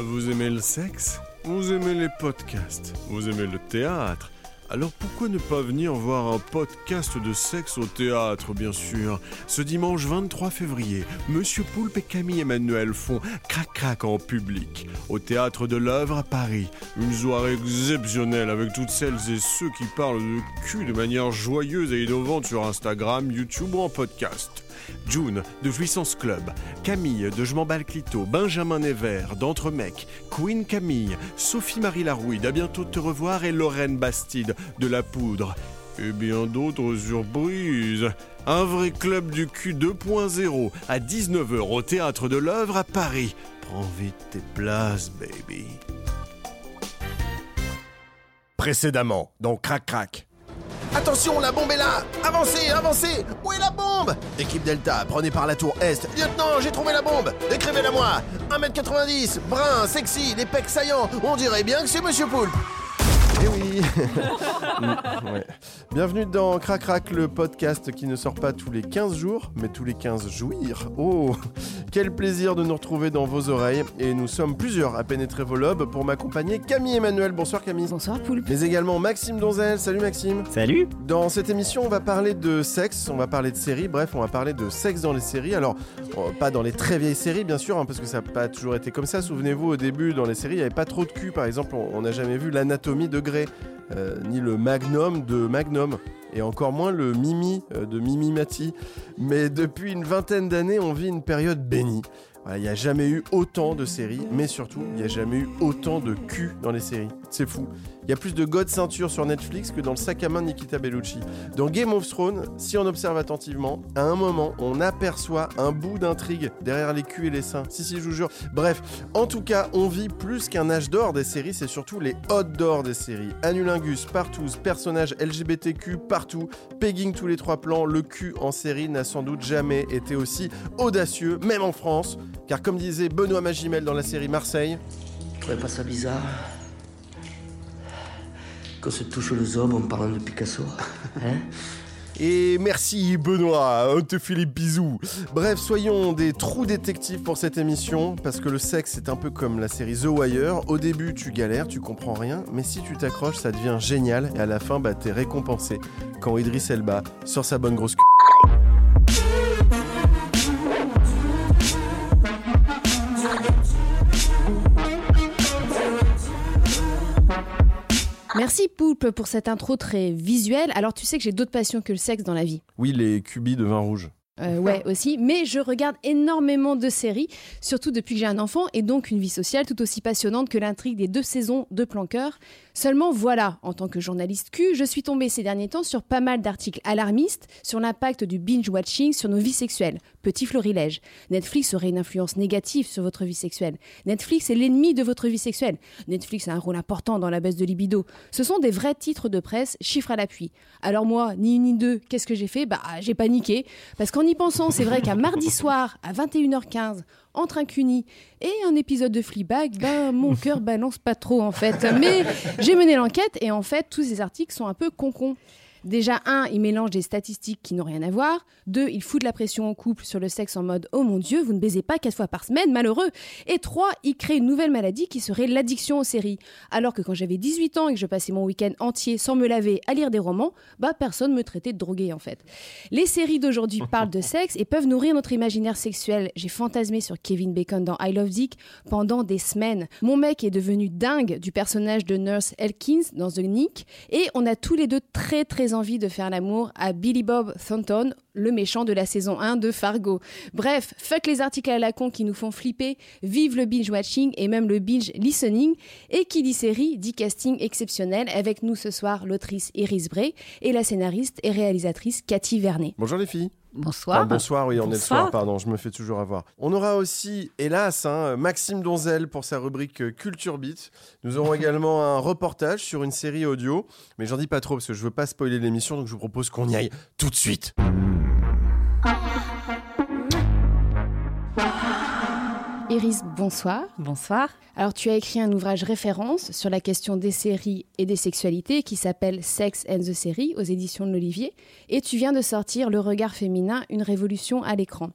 Vous aimez le sexe? Vous aimez les podcasts? Vous aimez le théâtre? Alors pourquoi ne pas venir voir un podcast de sexe au théâtre, bien sûr? Ce dimanche 23 février, Monsieur Poulpe et Camille Emmanuel font crac-crac en public, au théâtre de l'œuvre à Paris. Une soirée exceptionnelle avec toutes celles et ceux qui parlent de cul de manière joyeuse et innovante sur Instagram, YouTube ou en podcast. June de Jouissance Club, Camille de Je m'emballe Clito, Benjamin Nevers d'Entremecs, Queen Camille, Sophie-Marie Larouille d'À bientôt te revoir et Lorraine Bastide de La Poudre. Et bien d'autres surprises. Un vrai club du cul 2.0 à 19h au théâtre de l'œuvre à Paris. Prends vite tes places, baby. Précédemment, donc crac crac. Attention, la bombe est là Avancez, avancez Équipe Delta, prenez par la tour Est. Lieutenant, j'ai trouvé la bombe Décrivez-la moi 1m90, brun, sexy, les pecs saillants. On dirait bien que c'est Monsieur Poulpe Eh oui Ouais. Bienvenue dans Crac Crac, le podcast qui ne sort pas tous les 15 jours, mais tous les 15 jouir. Oh Quel plaisir de nous retrouver dans vos oreilles. Et nous sommes plusieurs à pénétrer vos lobes pour m'accompagner. Camille Emmanuel, bonsoir Camille. Bonsoir Poulpe. Mais également Maxime Donzel, salut Maxime. Salut Dans cette émission, on va parler de sexe, on va parler de séries, bref, on va parler de sexe dans les séries. Alors, euh, pas dans les très vieilles séries, bien sûr, hein, parce que ça n'a pas toujours été comme ça. Souvenez-vous, au début, dans les séries, il n'y avait pas trop de cul. Par exemple, on on n'a jamais vu l'anatomie de Euh, ni le magnum de Magnum, et encore moins le Mimi euh, de Mimi Mati. Mais depuis une vingtaine d'années, on vit une période bénie. Il n'y a jamais eu autant de séries, mais surtout, il n'y a jamais eu autant de cul dans les séries. C'est fou. Il y a plus de God ceinture sur Netflix que dans le sac à main de Nikita Bellucci. Dans Game of Thrones, si on observe attentivement, à un moment, on aperçoit un bout d'intrigue derrière les culs et les seins. Si, si, je vous jure. Bref, en tout cas, on vit plus qu'un âge d'or des séries, c'est surtout les hot d'or des séries. Anulingus, partout, personnages LGBTQ partout, pegging tous les trois plans, le cul en série n'a sans doute jamais été aussi audacieux, même en France. Car comme disait Benoît Magimel dans la série Marseille, Vous trouvez pas ça bizarre Qu'on se touche les hommes en parlant de Picasso Hein Et merci Benoît, on te fait les bisous. Bref, soyons des trous détectives pour cette émission, parce que le sexe c'est un peu comme la série The Wire. Au début tu galères, tu comprends rien, mais si tu t'accroches ça devient génial, et à la fin bah t'es récompensé. Quand Idris Elba sort sa bonne grosse c... Merci Poulpe pour cette intro très visuelle. Alors tu sais que j'ai d'autres passions que le sexe dans la vie. Oui, les cubis de vin rouge. Euh, ouais, aussi. Mais je regarde énormément de séries, surtout depuis que j'ai un enfant, et donc une vie sociale tout aussi passionnante que l'intrigue des deux saisons de Planqueur. Seulement voilà, en tant que journaliste Q, je suis tombée ces derniers temps sur pas mal d'articles alarmistes sur l'impact du binge-watching sur nos vies sexuelles. Petit florilège. Netflix aurait une influence négative sur votre vie sexuelle. Netflix est l'ennemi de votre vie sexuelle. Netflix a un rôle important dans la baisse de libido. Ce sont des vrais titres de presse, chiffres à l'appui. Alors moi, ni une ni deux, qu'est-ce que j'ai fait? Bah, j'ai paniqué. Parce qu'en y pensant, c'est vrai qu'un mardi soir, à 21h15, entre un cuni et un épisode de Fleabag, ben mon cœur balance pas trop en fait. Mais j'ai mené l'enquête et en fait tous ces articles sont un peu concons. Déjà, un, il mélange des statistiques qui n'ont rien à voir. Deux, il fout de la pression au couple sur le sexe en mode Oh mon Dieu, vous ne baisez pas quatre fois par semaine, malheureux. Et trois, il crée une nouvelle maladie qui serait l'addiction aux séries. Alors que quand j'avais 18 ans et que je passais mon week-end entier sans me laver à lire des romans, bah personne me traitait de drogué en fait. Les séries d'aujourd'hui parlent de sexe et peuvent nourrir notre imaginaire sexuel. J'ai fantasmé sur Kevin Bacon dans I Love Dick pendant des semaines. Mon mec est devenu dingue du personnage de Nurse Elkins dans The Nick et on a tous les deux très très envie de faire l'amour à Billy Bob Thornton, le méchant de la saison 1 de Fargo. Bref, fuck les articles à la con qui nous font flipper, vive le binge watching et même le binge listening. Et qui dit série dit casting exceptionnel avec nous ce soir l'autrice Iris Bray et la scénariste et réalisatrice Cathy Vernet. Bonjour les filles. Bonsoir. Ah, bonsoir, oui, on est le soir, pardon, je me fais toujours avoir. On aura aussi, hélas, hein, Maxime Donzel pour sa rubrique Culture Beat. Nous aurons également un reportage sur une série audio, mais j'en dis pas trop parce que je veux pas spoiler l'émission, donc je vous propose qu'on y aille tout de suite. Iris, bonsoir. Bonsoir. Alors, tu as écrit un ouvrage référence sur la question des séries et des sexualités qui s'appelle Sex and the Series aux éditions de l'Olivier. Et tu viens de sortir Le regard féminin, une révolution à l'écran.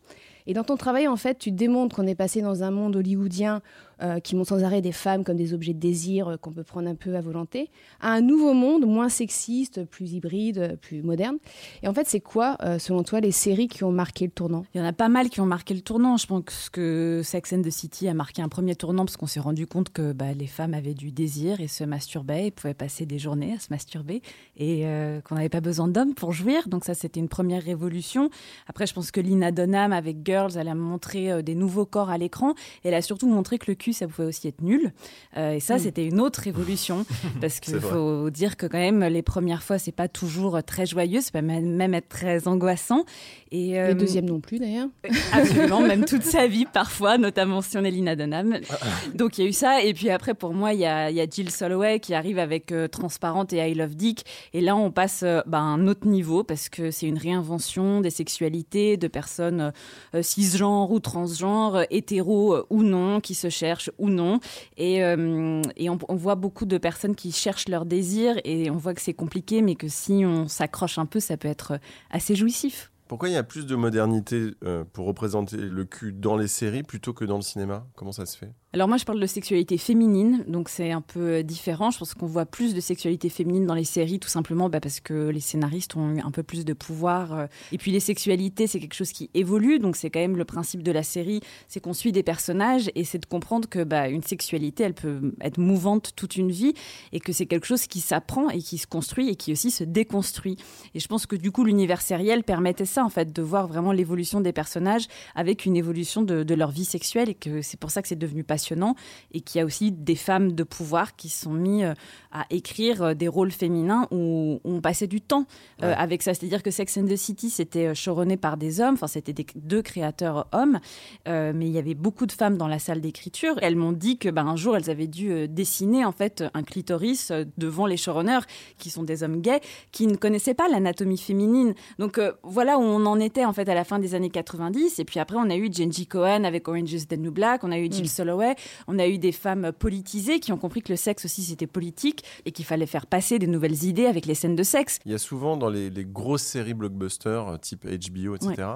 Et dans ton travail, en fait, tu démontres qu'on est passé dans un monde hollywoodien euh, qui montre sans arrêt des femmes comme des objets de désir euh, qu'on peut prendre un peu à volonté, à un nouveau monde moins sexiste, plus hybride, euh, plus moderne. Et en fait, c'est quoi, selon toi, les séries qui ont marqué le tournant? Il y en a pas mal qui ont marqué le tournant. Je pense que Sex and the City a marqué un premier tournant parce qu'on s'est rendu compte que bah, les femmes avaient du désir et se masturbaient et pouvaient passer des journées à se masturber et qu'on n'avait pas besoin d'hommes pour jouir. Donc ça, c'était une première révolution. Après, je pense que Lina Dunham avec Girls, elle a montré des nouveaux corps à l'écran et elle a surtout montré que le cul, ça pouvait aussi être nul. Euh, et ça, c'était une autre révolution parce qu'il vrai. faut dire que quand même, les premières fois, c'est pas toujours très joyeux, ça peut même même être très angoissant. Et, Les euh, deuxièmes non plus, d'ailleurs. Absolument, même toute sa vie parfois, notamment si on est Lina Dunham. Donc il y a eu ça. Et puis après, pour moi, il y a, il y a Jill Soloway qui arrive avec euh, Transparente et I Love Dick. Et là, on passe euh, bah, à un autre niveau parce que c'est une réinvention des sexualités de personnes euh, cisgenres ou transgenres, hétéros euh, ou non, qui se cherchent ou non. Et, euh, et on, on voit beaucoup de personnes qui cherchent leur désir et on voit que c'est compliqué, mais que si on s'accroche un peu, ça peut être assez jouissif. Pourquoi il y a plus de modernité euh, pour représenter le cul dans les séries plutôt que dans le cinéma? Comment ça se fait? Alors moi je parle de sexualité féminine, donc c'est un peu euh, différent. Je pense qu'on voit plus de sexualité féminine dans les séries, tout simplement bah, parce que les scénaristes ont eu un peu plus de pouvoir. euh. Et puis les sexualités, c'est quelque chose qui évolue, donc c'est quand même le principe de la série, c'est qu'on suit des personnages et c'est de comprendre que bah, une sexualité, elle peut être mouvante toute une vie et que c'est quelque chose qui s'apprend et qui se construit et qui aussi se déconstruit. Et je pense que du coup l'univers sériel permettait ça en fait, de voir vraiment l'évolution des personnages avec une évolution de, de leur vie sexuelle et que c'est pour ça que c'est devenu passionnant et qu'il y a aussi des femmes de pouvoir qui sont mis euh, à écrire euh, des rôles féminins où on passait du temps euh, avec ça. C'est-à-dire que Sex and the City, c'était showrunné par des hommes, enfin c'était des, deux créateurs hommes, euh, mais il y avait beaucoup de femmes dans la salle d'écriture. Elles m'ont dit que ben, un jour, elles avaient dû dessiner en fait un clitoris devant les showrunners, qui sont des hommes gays, qui ne connaissaient pas l'anatomie féminine. Donc euh, voilà où on en était en fait à la fin des années 90. Et puis après, on a eu Jenji Cohen avec Orange is the New Black, on a eu Jill Soloway, on a eu des femmes politisées qui ont compris que le sexe aussi c'était politique et qu'il fallait faire passer des nouvelles idées avec les scènes de sexe. Il y a souvent dans les, les grosses séries blockbusters, euh, type HBO, etc.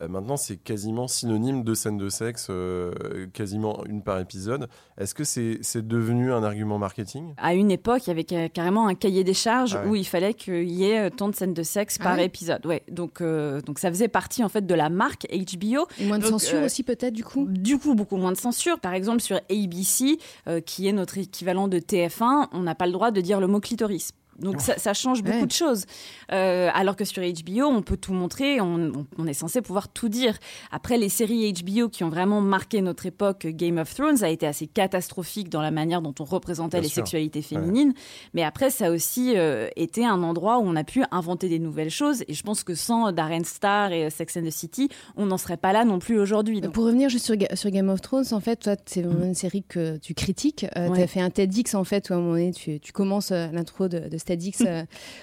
maintenant, c'est quasiment synonyme de scène de sexe, euh, quasiment une par épisode. Est-ce que c'est c'est devenu un argument marketing? À une époque, il y avait ca- carrément un cahier des charges Ah ouais. où il fallait qu'il y ait euh, tant de scènes de sexe Ah par ouais épisode. Ouais, donc, euh, donc ça faisait partie en fait de la marque HBO. Et moins de Donc, censure euh, aussi, peut-être, du coup? Du coup, beaucoup moins de censure. Par exemple, sur ABC, euh, qui est notre équivalent de TF1, on n'a pas le droit de dire le mot clitoris. Donc ça, ça change beaucoup Ouais. de choses. Euh, alors que sur HBO, on peut tout montrer, on, est censé pouvoir tout dire. Après, les séries HBO qui ont vraiment marqué notre époque, Game of Thrones a été assez catastrophique dans la manière dont on représentait Bien les sûr. sexualités féminines. Mais après, ça a aussi euh, été un endroit où on a pu inventer des nouvelles choses. Et je pense que sans Darren Star et Sex and the City, on n'en serait pas là non plus aujourd'hui. Pour revenir juste sur, Ga- sur Game of Thrones, en fait, toi, c'est une série que tu critiques. Euh, Ouais. Tu as fait un TEDx, en fait, où à un moment donné, tu, tu commences euh, l'intro de, de TEDx euh,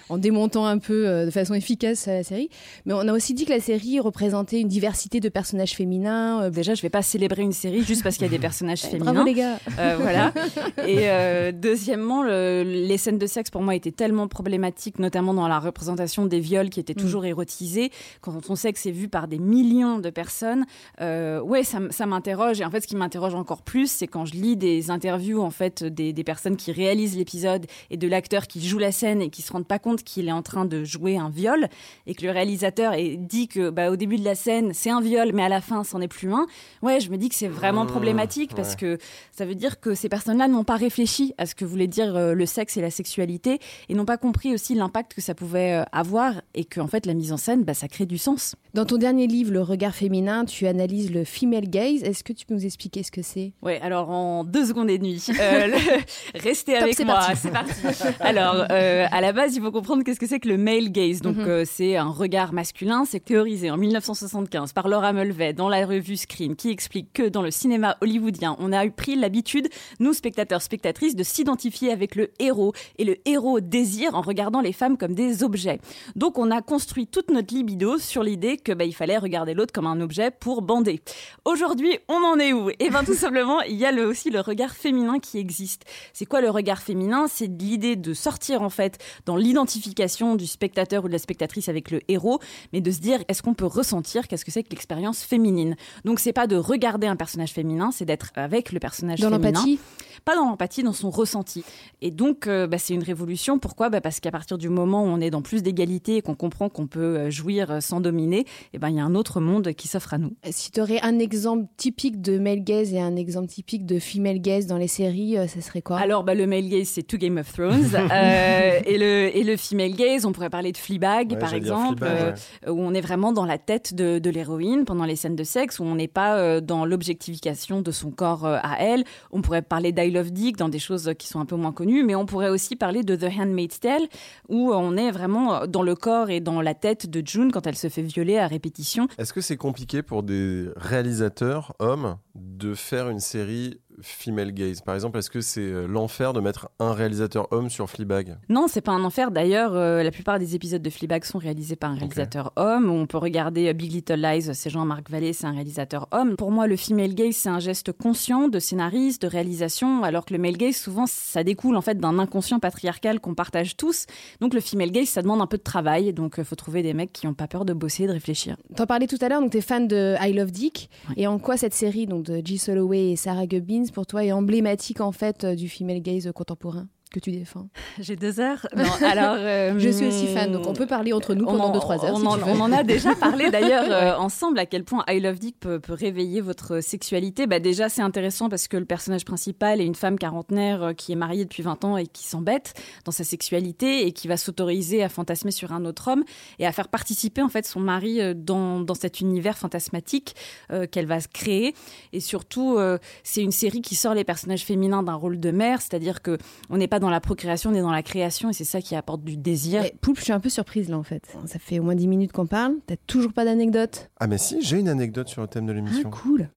en démontant un peu euh, de façon efficace euh, la série. Mais on a aussi dit que la série représentait une diversité de personnages féminins. Déjà, je vais pas célébrer une série juste parce qu'il y a des personnages féminins. Bravo les gars voilà. Et deuxièmement, le- les scènes de sexe pour moi étaient tellement problématiques, notamment dans la représentation des viols qui étaient toujours érotisés. Quand ton sexe est vu par des millions de personnes, euh, ouais, ça m'interroge. Et en fait, ce qui m'interroge encore plus, c'est quand je lis des interviews en fait des, des personnes qui réalisent l'épisode et de l'acteur qui joue la scène et qui se rendent pas compte qu'il est en train de jouer un viol et que le réalisateur est, dit que bah, au début de la scène c'est un viol, mais à la fin c'en est plus un. Ouais, je me dis que c'est vraiment Mmh, problématique parce ouais. que ça veut dire que ces personnes-là n'ont pas réfléchi à ce que voulait dire euh, le sexe et la sexualité et n'ont pas compris aussi l'impact que ça pouvait euh, avoir et que en fait la mise en scène, bah, ça crée du sens. Dans ton dernier livre, Le regard féminin, tu analyses le female gaze. Est-ce que tu peux nous expliquer ce que c'est? Ouais, alors en deux secondes et demie, euh, le- restez Top, avec moi, c'est parti. Alors, euh, à la base, il faut comprendre qu'est-ce que c'est que le male gaze. Donc, Mhm. euh, c'est un regard masculin. C'est théorisé en 1975 par Laura Mulvey dans la revue Screen, qui explique que dans le cinéma hollywoodien, on a eu pris l'habitude, nous spectateurs, spectatrices, de s'identifier avec le héros. Et le héros désire en regardant les femmes comme des objets. Donc, on a construit toute notre libido sur l'idée que bah, il fallait regarder l'autre comme un objet pour bander. Aujourd'hui, on en est où? Eh bien, tout simplement, il y a le- aussi le regard féminin qui existe. C'est quoi le regard féminin? C'est l'idée de sortir en fait dans l'identification du spectateur ou de la spectatrice avec le héros, mais de se dire est-ce qu'on peut ressentir qu'est-ce que c'est que l'expérience féminine? Donc c'est pas de regarder un personnage féminin, c'est d'être avec le personnage Dans féminin. l'empathie Pas dans l'empathie, dans son ressenti. Et donc euh, bah, c'est une révolution. Pourquoi? Bah, Parce qu'à partir du moment où on est dans plus d'égalité et qu'on comprend qu'on peut euh, jouir euh, sans dominer, eh ben il y a un autre monde qui s'offre à nous. Si tu aurais un exemple typique de male gaze et un exemple typique de female gaze dans les séries, euh, ça serait quoi? Alors, bah, le male gaze, c'est To Game of Thrones. Euh, et, le, et le female gaze, on pourrait parler de Fleabag, Ouais, par exemple, Fleabag, euh, où on est vraiment dans la tête de, de l'héroïne pendant les scènes de sexe, où on n'est pas euh, dans l'objectification de son corps euh, à elle. On pourrait parler d'I Love Dick dans des choses qui sont un peu moins connues, mais on pourrait aussi parler de The Handmaid's Tale, où on est vraiment dans le corps et dans la tête de June quand elle se fait violer à répétition. Est-ce que c'est compliqué pour des réalisateurs hommes de faire une série female gaze Par exemple, est-ce que c'est euh, l'enfer de mettre un réalisateur homme sur Fleabag? Non, c'est pas un enfer. D'ailleurs, euh, la plupart des épisodes de Fleabag sont réalisés par un réalisateur homme. On peut regarder euh, Big Little Lies, c'est Jean-Marc Vallée, c'est un réalisateur homme. Pour moi, le female gaze, c'est un geste conscient de scénariste, de réalisation, alors que le male gaze, souvent, ça découle en fait d'un inconscient patriarcal qu'on partage tous. Donc le female gaze, ça demande un peu de travail. Donc il faut trouver des mecs qui n'ont pas peur de bosser, de réfléchir. T'en parlais tout à l'heure, donc t'es fan de I Love Dick. Et en quoi cette série donc de G. Soloway et Sarah Gubbins pour toi est emblématique en fait euh, du female gaze contemporain? Que tu défends J'ai deux heures. Non, alors, euh, Je suis aussi fan, donc on peut parler entre nous pendant en- 2-3 heures. On, si en, on a déjà parlé d'ailleurs euh, ensemble à quel point I Love Dick peut, peut réveiller votre sexualité. Bah déjà c'est intéressant parce que le personnage principal est une femme quarantenaire euh, qui est mariée depuis 20 ans et qui s'embête dans sa sexualité et qui va s'autoriser à fantasmer sur un autre homme et à faire participer en fait son mari dans, dans cet univers fantasmatique euh, qu'elle va créer. Et surtout c'est une série qui sort les personnages féminins d'un rôle de mère, c'est-à-dire que on n'est pas dans la procréation, on est dans la création et c'est ça qui apporte du désir. Mais Poulpe, je suis un peu surprise là en fait. Ça fait au moins 10 minutes qu'on parle. T'as toujours pas d'anecdote? Ah mais si, j'ai une anecdote sur le thème de Ah, l'émission. cool.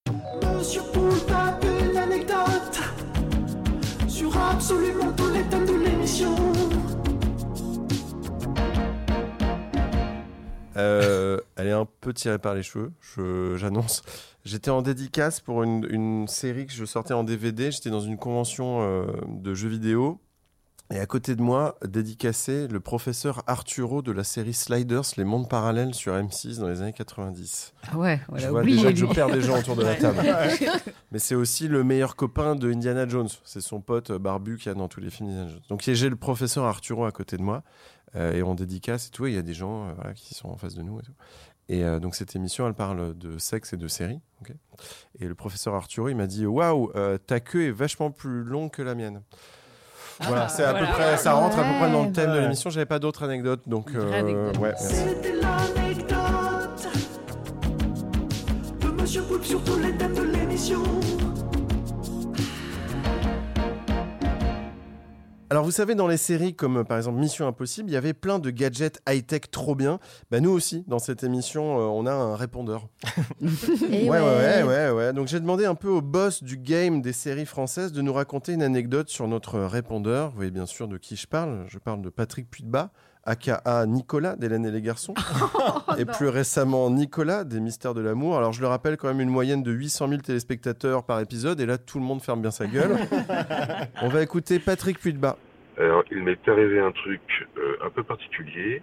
Monsieur Poulpe a une anecdote sur absolument tous les thèmes de l'émission. Euh, elle est un peu tirée par les cheveux, je- j'annonce. J'étais en dédicace pour une, une série que je sortais en DVD. J'étais dans une convention euh, de jeux vidéo. Et à côté de moi, dédicacé le professeur Arturo de la série Sliders, Les mondes parallèles sur M6 dans les années 90. Ah ouais, je vois déjà que je perds des gens autour de la table. Mais c'est aussi le meilleur copain de Indiana Jones. C'est son pote barbu qui a dans tous les films d'Indiana Jones. Donc j'ai le professeur Arturo à côté de moi. euh, et on dédicace et tout. Il y a des gens euh, voilà, qui sont en face de nous et tout. Et euh, donc cette émission, elle parle de sexe et de séries. ok? Et le professeur Arturo, il m'a dit Waouh, ta queue est vachement plus longue que la mienne. Voilà, c'est à voilà. peu près, ça rentre à peu près dans le thème de Ouais. l'émission. J'avais pas d'autres anecdotes, donc vraie anecdote. ouais. C'était l'anecdote de Monsieur Poulpe sur tous les thèmes de l'émission. Alors vous savez, dans les séries comme par exemple Mission Impossible, il y avait plein de gadgets high-tech trop bien. Bah nous aussi, dans cette émission, euh, on a un répondeur. Ouais, ouais, ouais, ouais, ouais. Donc j'ai demandé un peu au boss du game des séries françaises de nous raconter une anecdote sur notre répondeur. Vous voyez bien sûr de qui je parle. Je parle de Patrick Puydebas, aka Nicolas d'Hélène et les garçons. et plus récemment Nicolas des Mystères de l'amour. Alors je le rappelle quand même une moyenne de 800 000 téléspectateurs par épisode. Et là, tout le monde ferme bien sa gueule. on va écouter Patrick Puydebas. Alors, il m'est arrivé un truc euh, un peu particulier.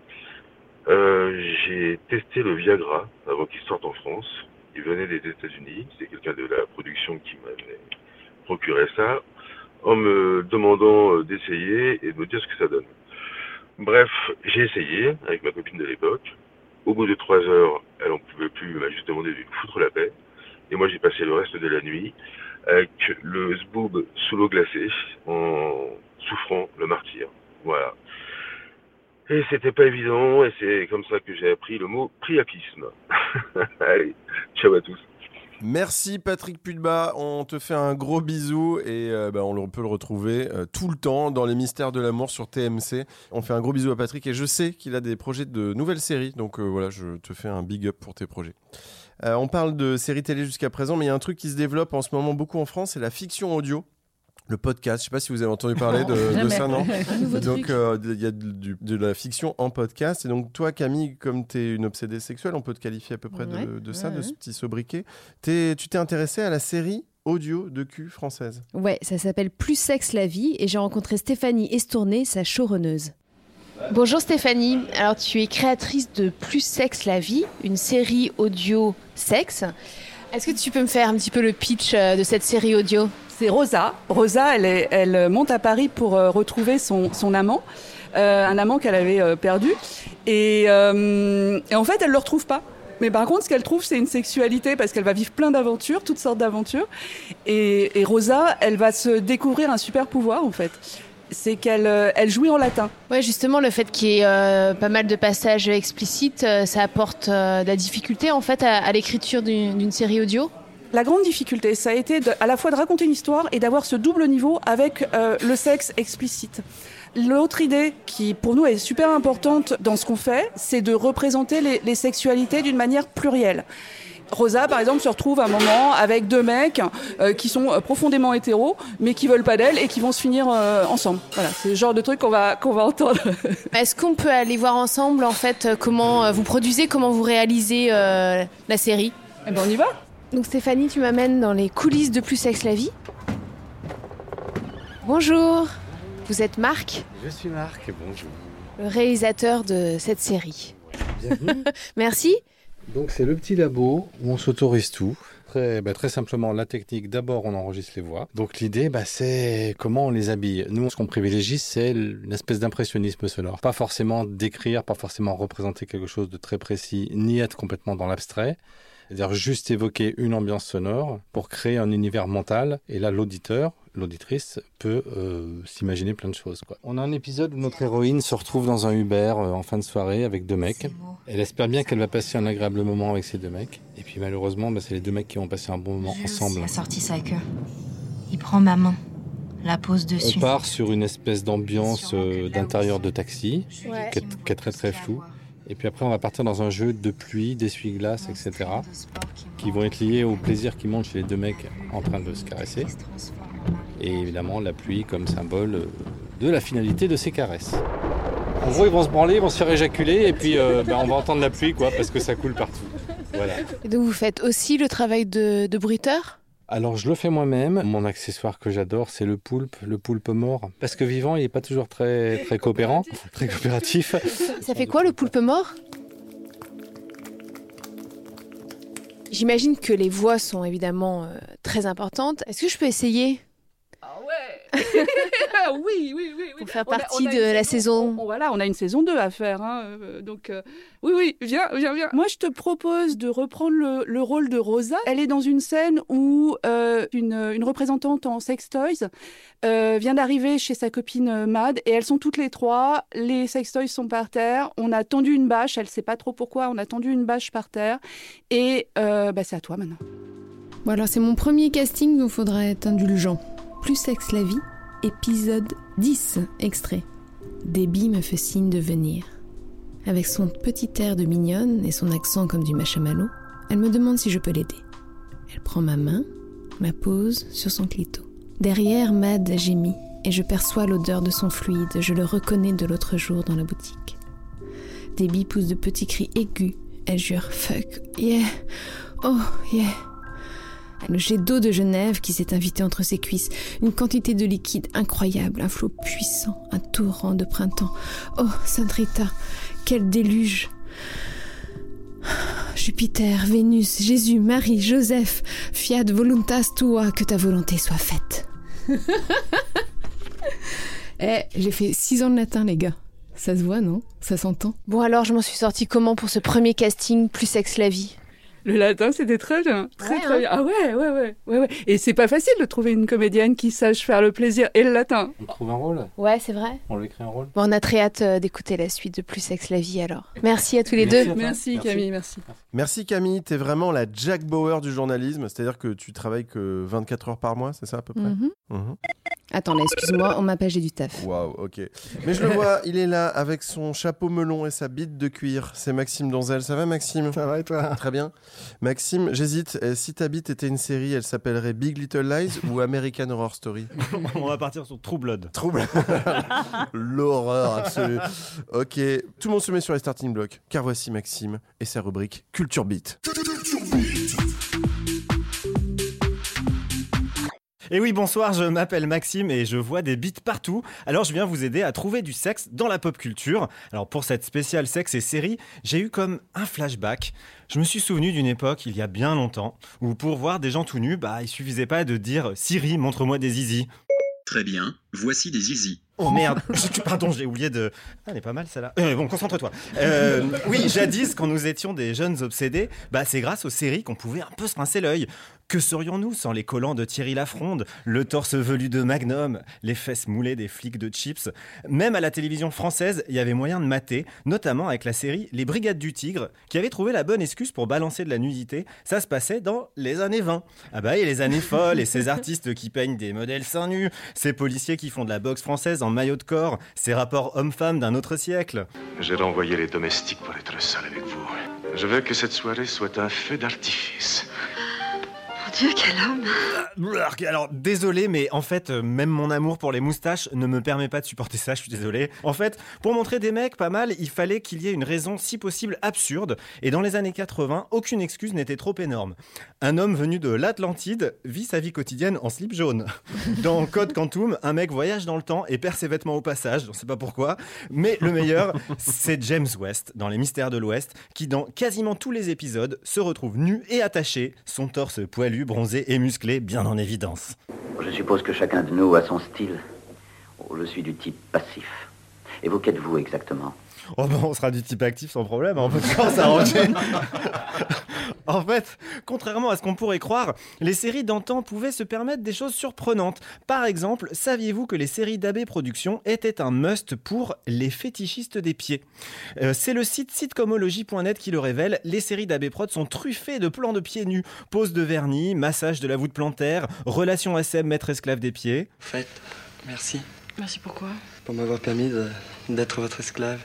Euh, j'ai testé le Viagra avant qu'il sorte en France. Il venait des États-Unis. C'est quelqu'un de la production qui m'avait procuré ça, en me demandant euh, d'essayer et de me dire ce que ça donne. Bref, j'ai essayé avec ma copine de l'époque. Au bout de trois heures, elle en pouvait plus, elle m'a juste demandé de foutre la paix. Et moi, j'ai passé le reste de la nuit avec le zboob sous l'eau glacée, en souffrant le martyr. Voilà. Et c'était pas évident, et c'est comme ça que j'ai appris le mot priapisme. Ciao à tous. Merci Patrick Pudba, on te fait un gros bisou et euh, bah, on peut le retrouver euh, tout le temps dans les mystères de l'amour sur TMC. On fait un gros bisou à Patrick et je sais qu'il a des projets de nouvelles séries, donc euh, voilà, je te fais un big up pour tes projets. On parle de séries télé jusqu'à présent, mais il y a un truc qui se développe en ce moment beaucoup en France, c'est la fiction audio. Le podcast, je sais pas si vous avez entendu parler de, ça, non donc euh, il y a de, la fiction en podcast. Et donc toi, Camille, comme tu es une obsédée sexuelle, on peut te qualifier à peu près de- Ouais, ça, ouais, de ce petit sobriquet. T'es- tu t'es intéressée à la série audio de cul française. Ouais, ça s'appelle Plus sexe la vie et j'ai rencontré Stéphanie Estourné, sa showrunneuse. Bonjour Stéphanie, alors tu es créatrice de Plus sexe la vie, une série audio sexe. Est-ce que tu peux me faire un petit peu le pitch euh, de cette série audio? C'est Rosa. Rosa, elle, est- elle monte à Paris pour euh, retrouver son, son amant, euh, un amant qu'elle avait euh, perdu. Et, euh, et en fait, elle le retrouve pas. Mais par contre, ce qu'elle trouve, c'est une sexualité parce qu'elle va vivre plein d'aventures, toutes sortes d'aventures. Et, et Rosa, elle va se découvrir un super pouvoir en fait. C'est qu'elle euh, elle jouit en latin. Ouais, justement, le fait qu'il y ait euh, pas mal de passages explicites, euh, ça apporte de la difficulté en fait à, à l'écriture d'une série audio. La grande difficulté, ça a été de- à la fois de raconter une histoire et d'avoir ce double niveau avec le sexe explicite. L'autre idée qui pour nous est super importante dans ce qu'on fait, c'est de représenter les, les sexualités d'une manière plurielle. Rosa, par exemple, se retrouve à un moment avec deux mecs euh, qui sont euh, profondément hétéros, mais qui veulent pas d'elle et qui vont se finir euh, ensemble. Voilà, c'est le genre de truc qu'on va qu'on va entendre. Est-ce qu'on peut aller voir ensemble en fait comment vous produisez, comment vous réalisez euh, la série? Eh ben on y va. Donc Stéphanie, tu m'amènes dans les coulisses de Plus sexe la vie. Bonjour, vous êtes Marc, Je suis Marc, bonjour. le réalisateur de cette série. Bienvenue. Merci. Donc c'est le petit labo où on s'autorise tout. Très, bah, très simplement, la technique, d'abord on enregistre les voix. Donc l'idée, bah, c'est comment on les habille. Nous, ce qu'on privilégie, c'est une espèce d'impressionnisme sonore. Pas forcément décrire, pas forcément représenter quelque chose de très précis, ni être complètement dans l'abstrait. C'est-à-dire juste évoquer une ambiance sonore pour créer un univers mental. Et là, l'auditeur, l'auditrice peut euh, s'imaginer plein de choses. Quoi. On a un épisode où notre héroïne se retrouve dans un Uber euh, en fin de soirée avec deux mecs. Elle espère bien qu'elle va passer un agréable moment avec ces deux mecs. Et puis malheureusement, bah, c'est les deux mecs qui vont passer un bon moment ensemble. La sortie ça avec eux. Il prend ma main, la pose On dessus. part sur une espèce d'ambiance euh, d'intérieur de taxi Ouais. qui, est, qui est très très floue. Et puis après, on va partir dans un jeu de pluie, d'essuie-glace, etc. qui vont être liés au plaisir qui monte chez les deux mecs en train de se caresser. Et évidemment, la pluie comme symbole euh, de la finalité de ces caresses. En gros, ils vont se branler, ils vont se faire éjaculer, et puis euh, bah, on va entendre la pluie, quoi, parce que ça coule partout. Voilà. Et donc vous faites aussi le travail de, de bruiteur? Alors je le fais moi-même. Mon accessoire que j'adore, c'est le poulpe, le poulpe mort. Parce que vivant, il n'est pas toujours très, très coopérant, très coopératif. Ça fait quoi le poulpe mort? J'imagine que les voix sont évidemment euh, très importantes. Est-ce que je peux essayer? Oui, oui, oui. oui. Pour faire On a- partie on a de la saison- saison. on- voilà, on a une saison 2 à faire. hein, euh, donc, euh, oui, oui, viens, viens, viens. Moi, je te propose de reprendre le, le rôle de Rosa. Elle est dans une scène où euh, une, une représentante en sex toys euh, vient d'arriver chez sa copine Mad et elles sont toutes les trois. Les sex toys sont par terre. On a tendu une bâche. Elle sait pas trop pourquoi. On a tendu une bâche par terre. Et euh, bah, c'est à toi maintenant. Bon alors c'est mon premier casting, donc faudra être indulgent. Plus sexe la vie, épisode 10, extrait. Debbie me fait signe de venir. Avec son petit air de mignonne et son accent comme du machamalo, elle me demande si je peux l'aider. Elle prend ma main, ma pose sur son clito. Derrière, Mad gémit et je perçois l'odeur de son fluide. Je le reconnais de l'autre jour dans la boutique. Debbie pousse de petits cris aigus. Elle jure fuck, yeah, oh yeah. Le jet d'eau de Genève qui s'est invité entre ses cuisses, une quantité de liquide incroyable, un flot puissant, un torrent de printemps. Oh, Sainte Rita, quel déluge Jupiter, Vénus, Jésus, Marie, Joseph, fiat voluntas tua, que ta volonté soit faite. eh, j'ai fait 6 ans de latin, les gars. Ça se voit, non? Ça s'entend? Bon, alors, je m'en suis sortie comment pour ce premier casting plus sexe la vie? Le latin, c'était très bien. Très, Ouais, très hein. bien. Ah ouais, ouais, ouais, ouais, ouais. Et c'est pas facile de trouver une comédienne qui sache faire le plaisir et le latin. On trouve un rôle Ouais, c'est vrai. On lui écrit un rôle Bon, on a très hâte euh, d'écouter la suite de Plus Sexe la vie alors. Merci à tous les Merci deux. Merci. Camille, merci. Merci Camille, t'es vraiment la Jack Bauer du journalisme, c'est-à-dire que tu travailles que 24 heures par mois, c'est ça à peu près? Mhm. Mhm. Attends, là, excuse-moi, on m'a pas, j'ai du taf. Waouh, ok. Mais je le vois, il est là avec son chapeau melon et sa bite de cuir. C'est Maxime Donzel. Ça va, Maxime? Ça va et toi? Très bien. Maxime, j'hésite. Euh, Si ta bite était une série, elle s'appellerait Big Little Lies ou American Horror Story? On va partir sur True Blood. Trouble. L'horreur absolue. Ok, tout le monde se met sur les starting blocks, car voici Maxime et sa rubrique Culture Beat. Et oui, bonsoir, je m'appelle Maxime et je vois des beats partout. Alors je viens vous aider à trouver du sexe dans la pop culture. Alors pour cette spéciale sexe et série, j'ai eu comme un flashback. Je me suis souvenu d'une époque, il y a bien longtemps, où pour voir des gens tout nus, bah il suffisait pas de dire Siri, montre-moi des zizi. Très bien, voici des zizi. Oh merde, pardon, j'ai oublié de. Ah, elle est pas mal celle-là. Euh, bon, concentre-toi. Euh, oui, jadis, quand nous étions des jeunes obsédés, bah c'est grâce aux séries qu'on pouvait un peu se rincer l'œil. Que serions-nous sans les collants de Thierry Lafronde, le torse velu de Magnum, les fesses moulées des flics de Chips? Même à la télévision française, il y avait moyen de mater, notamment avec la série Les Brigades du Tigre, qui avait trouvé la bonne excuse pour balancer de la nudité. Ça se passait dans les années 20. Ah bah, et les années folles, et ces artistes qui peignent des modèles seins nus, ces policiers qui font de la boxe française en maillot de corps, ces rapports hommes-femmes d'un autre siècle. J'ai renvoyé les domestiques pour être seul avec vous. Je veux que cette soirée soit un feu d'artifice. Dieu, quel homme Alors, désolé, mais en fait, euh, même mon amour pour les moustaches ne me permet pas de supporter ça, je suis désolé. En fait, pour montrer des mecs pas mal, il fallait qu'il y ait une raison si possible absurde, et dans les années 80, aucune excuse n'était trop énorme. Un homme venu de l'Atlantide vit sa vie quotidienne en slip jaune. Dans Code Quantum, un mec voyage dans le temps et perd ses vêtements au passage, on sait pas pourquoi, mais le meilleur, c'est James West, dans Les Mystères de l'Ouest, qui dans quasiment tous les épisodes se retrouve nu et attaché, son torse poilu, bronzé et musclé bien en évidence. Je suppose que chacun de nous a son style. Oh, je suis du type passif. Et vous, qu'êtes-vous exactement? Oh ben, on sera du type actif sans problème, hein, on peut toujours s'arranger. en fait, contrairement à ce qu'on pourrait croire, les séries d'antan pouvaient se permettre des choses surprenantes. Par exemple, saviez-vous que les séries d'AB Productions étaient un must pour les fétichistes des pieds? Euh, C'est le site sitcomology.net qui le révèle. Les séries d'AB Prod sont truffées de plans de pieds nus, pose de vernis, massage de la voûte plantaire, relation SM maître-esclave des pieds. Faites, merci Merci pourquoi pour m'avoir permis d'être votre esclave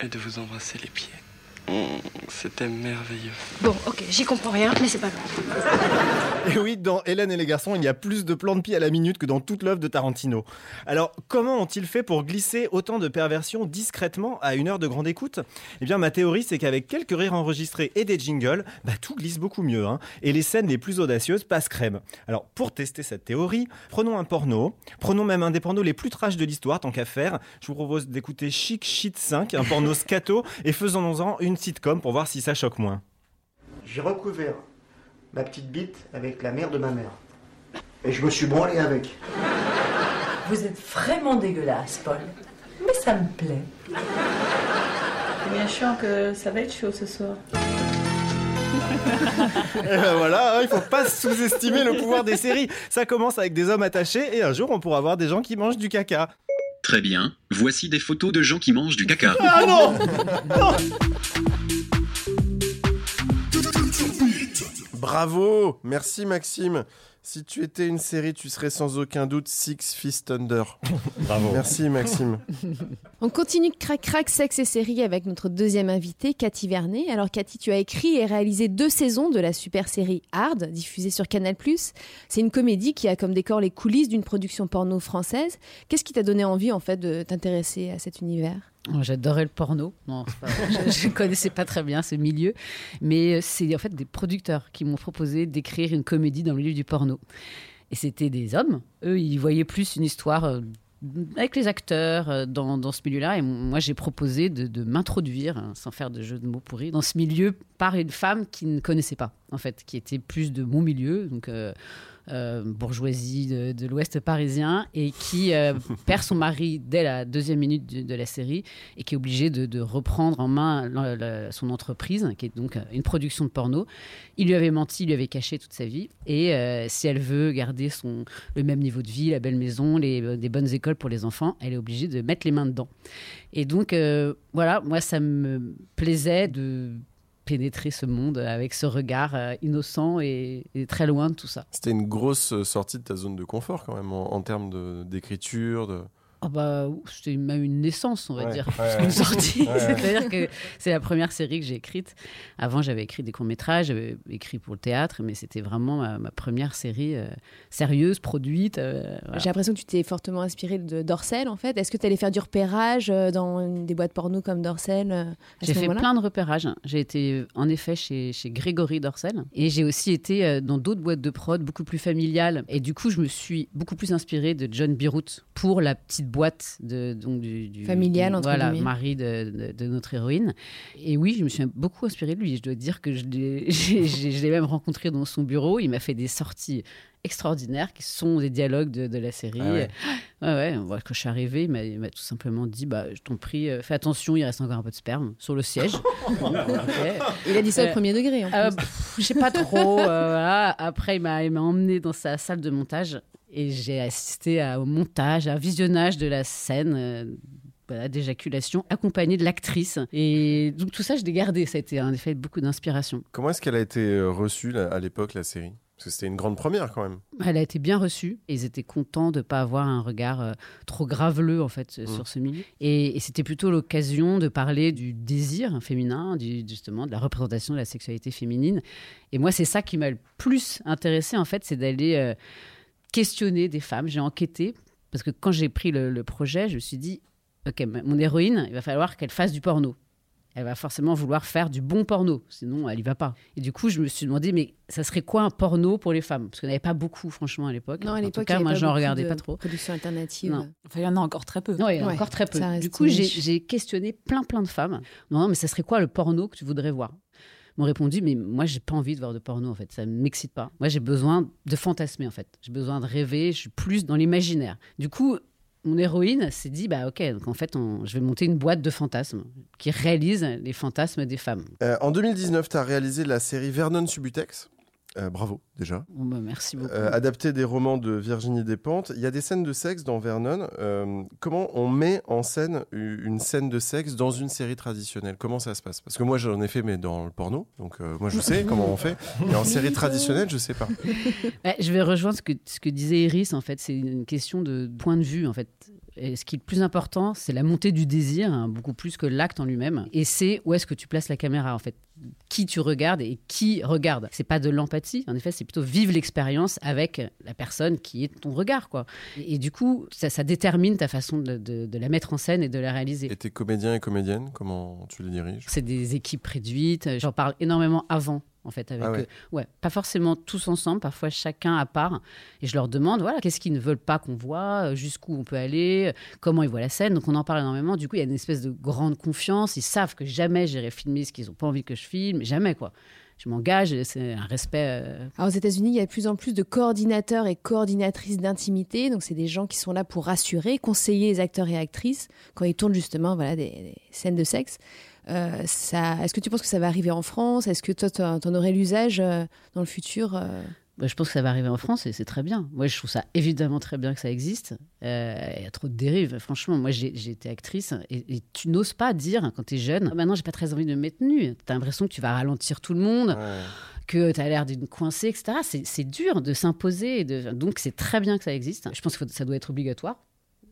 et de vous embrasser les pieds. Mm, C'était merveilleux. Bon, ok, j'y comprends rien, mais c'est pas grave. Et oui, dans Hélène et les garçons, il y a plus de plans de pied à la minute que dans toute l'œuvre de Tarantino. Alors, comment ont-ils fait pour glisser autant de perversions discrètement à une heure de grande écoute? Eh bien, ma théorie, c'est qu'avec quelques rires enregistrés et des jingles, bah, tout glisse beaucoup mieux. hein. et les scènes les plus audacieuses passent crème. Alors, pour tester cette théorie, prenons un porno, prenons même un des pornos les plus trash de l'histoire, tant qu'à faire. Je vous propose d'écouter Chic Shit 5, un porno scato, et faisons-en une sitcom pour voir si ça choque moins. J'ai recouvert ma petite bite avec la mère de ma mère. Et je me suis branlé avec. Vous êtes vraiment dégueulasse, Paul. Mais ça me plaît. C'est bien chiant que ça va être chaud ce soir. Et ben voilà, hein, il faut pas sous-estimer le pouvoir des séries. Ça commence avec des hommes attachés et un jour on pourra voir des gens qui mangent du caca. Très bien, voici des photos de gens qui mangent du caca. Ah non Non Bravo Merci Maxime. Si tu étais une série, tu serais sans aucun doute Six Fist Under. Bravo. Merci Maxime. On continue crac crac sexe et série avec notre deuxième invitée, Cathy Vernet. Alors Cathy, tu as écrit et réalisé deux saisons de la super série Hard, diffusée sur Canal+. C'est une comédie qui a comme décor les coulisses d'une production porno française. Qu'est-ce qui t'a donné envie en fait de t'intéresser à cet univers? J'adorais le porno. Non, c'est pas vrai. je ne connaissais pas très bien ce milieu. Mais euh, c'est en fait des producteurs qui m'ont proposé d'écrire une comédie dans le milieu du porno. Et c'était des hommes. Eux, ils voyaient plus une histoire euh, avec les acteurs euh, dans, dans ce milieu-là. Et moi, j'ai proposé de, de m'introduire, hein, sans faire de jeu de mots pourris, dans ce milieu par une femme qui ne connaissait pas. en fait, qui était plus de mon milieu, donc euh, euh, bourgeoisie de, de l'Ouest parisien, et qui euh, perd son mari dès la deuxième minute de, de la série, et qui est obligé de, de reprendre en main la- la- son entreprise, qui est donc euh, une production de porno. Il lui avait menti, il lui avait caché toute sa vie, et euh, si elle veut garder son, le même niveau de vie, la belle maison, les, des bonnes écoles pour les enfants, elle est obligée de mettre les mains dedans. Et donc, voilà, moi, ça me plaisait de pénétrer ce monde avec ce regard euh, innocent et, très loin de tout ça. C'était une grosse sortie de ta zone de confort quand même en, en termes d'écriture. De... Ah bah, c'était même une naissance, on va Ouais, dire, ouais, qu'une sortie. C'est-à-dire que c'est la première série que j'ai écrite. Avant, j'avais écrit des courts-métrages, j'avais écrit pour le théâtre, mais c'était vraiment ma, ma première série euh, sérieuse, produite. euh, voilà. J'ai l'impression que tu t'es fortement inspiré de Dorsel en fait. Est-ce que tu allais faire du repérage euh, dans une- des boîtes porno comme Dorsel euh, J'ai fait plein de repérages. J'ai été en effet chez, chez Grégory Dorcel et j'ai aussi été dans d'autres boîtes de prod beaucoup plus familiales. Et du coup, je me suis beaucoup plus inspirée de John Birut pour la petite boîte de, donc, du, du- entre voilà, guillemets. mari de, de- de notre héroïne. Et oui, je me suis beaucoup inspirée de lui. Je dois dire que je l'ai même rencontré dans son bureau. Il m'a fait des sorties extraordinaires qui sont des dialogues de, de la série. Ah ouais. Ouais, ouais, quand je suis arrivée, il m'a- tout simplement dit bah, Je t'en prie, euh, fais attention, il reste encore un peu de sperme sur le siège. Il a dit ça au Euh, premier degré en euh, plus. pff, Je sais pas trop. euh, voilà. Après, il m'a il m'a emmené dans sa salle de montage et j'ai assisté à- au montage, à un visionnage de la scène. euh, voilà, d'éjaculation accompagnée de l'actrice et donc tout ça je l'ai gardé ça a été en effet beaucoup d'inspiration Comment est-ce qu'elle a été euh, reçue là, à l'époque, la série? Parce que c'était une grande première quand même. Elle a été bien reçue et ils étaient contents de ne pas avoir un regard euh, trop graveleux en fait Mm. sur ce milieu. Et, et c'était plutôt l'occasion de parler du désir féminin, du, justement de la représentation de la sexualité féminine. Et moi, c'est ça qui m'a le plus intéressé en fait, c'est d'aller euh, questionner des femmes. J'ai enquêté parce que quand j'ai pris le, le projet, je me suis dit, ok, mon héroïne, il va falloir qu'elle fasse du porno elle va forcément vouloir faire du bon porno, sinon elle y va pas. Et du coup, je me suis demandé, mais ça serait quoi un porno pour les femmes? Parce qu'il n'y en avait pas beaucoup, franchement, à l'époque. Non, à En tout l'époque, il y cas, moi, pas j'en beaucoup regardais de pas trop. Production alternative. Non. Enfin, il y en a encore très peu. Non, il y en a Ouais, encore très peu. Du coup, j'ai questionné plein, plein de femmes. Non, non, mais ça serait quoi le porno que tu voudrais voir? M'ont répondu, mais moi, j'ai pas envie de voir de porno, en fait. Ça m'excite pas. Moi, j'ai besoin de fantasmer, en fait. J'ai besoin de rêver. Je suis plus dans l'imaginaire. Du coup, mon héroïne s'est dit, bah ok, donc en fait, on- je vais monter une boîte de fantasmes qui réalise les fantasmes des femmes. Euh, en 2019, tu as réalisé la série Vernon Subutex. Euh, bravo déjà. Bah, merci beaucoup. Euh, adapté des romans de Virginie Despentes. Il y a des scènes de sexe dans Vernon. Euh, comment on met en scène une scène de sexe dans une série traditionnelle? Comment ça se passe? Parce que moi j'en ai fait, mais dans le porno. Donc euh, moi je sais comment on fait. Mais en série traditionnelle, je sais pas. Je vais rejoindre ce que, ce que disait Iris. En fait, c'est une question de point de vue. En fait, Et ce qui est le plus important, c'est la montée du désir, hein, beaucoup plus que l'acte en lui-même. Et c'est où est-ce que tu places la caméra, en fait? Qui tu regardes et qui regarde? C'est pas de l'empathie. En effet, c'est plutôt vivre l'expérience avec la personne qui est ton regard, quoi. Et, et du coup, ça, ça détermine ta façon de, de- de la mettre en scène et de la réaliser. Et tes comédiens et comédiennes, comment tu les diriges? C'est des équipes réduites. J'en parle énormément avant, en fait, avec Ah ouais. eux. Ouais, pas forcément tous ensemble, parfois chacun à part. Et je leur demande, voilà, qu'est-ce qu'ils ne veulent pas qu'on voit, euh, jusqu'où on peut aller, euh, comment ils voient la scène. Donc on en parle énormément. Du coup, il y a une espèce de grande confiance. Ils savent que jamais j'irai filmer ce qu'ils n'ont pas envie que je filme. Jamais, quoi. Je m'engage, c'est un respect. euh, aux États-Unis, il y a de plus en plus de coordinateurs et coordinatrices d'intimité. Donc, c'est des gens qui sont là pour rassurer, conseiller les acteurs et actrices quand ils tournent justement voilà, des, scènes de sexe. Euh, est-ce que tu penses que ça va arriver en France? Est-ce que toi, tu en aurais l'usage euh, dans le futur je pense que ça va arriver en France et c'est très bien. Moi, je trouve ça évidemment très bien que ça existe. Euh, Il y a trop de dérives. Franchement, moi, j'ai été actrice et, et tu n'oses pas dire quand tu es jeune, Ah, maintenant, j'ai pas très envie de me mettre nue. Tu as l'impression que tu vas ralentir tout le monde. Que tu as l'air d'une coincée, etc. C'est- dur de s'imposer. et de- Donc, c'est très bien que ça existe. Je pense que ça doit être obligatoire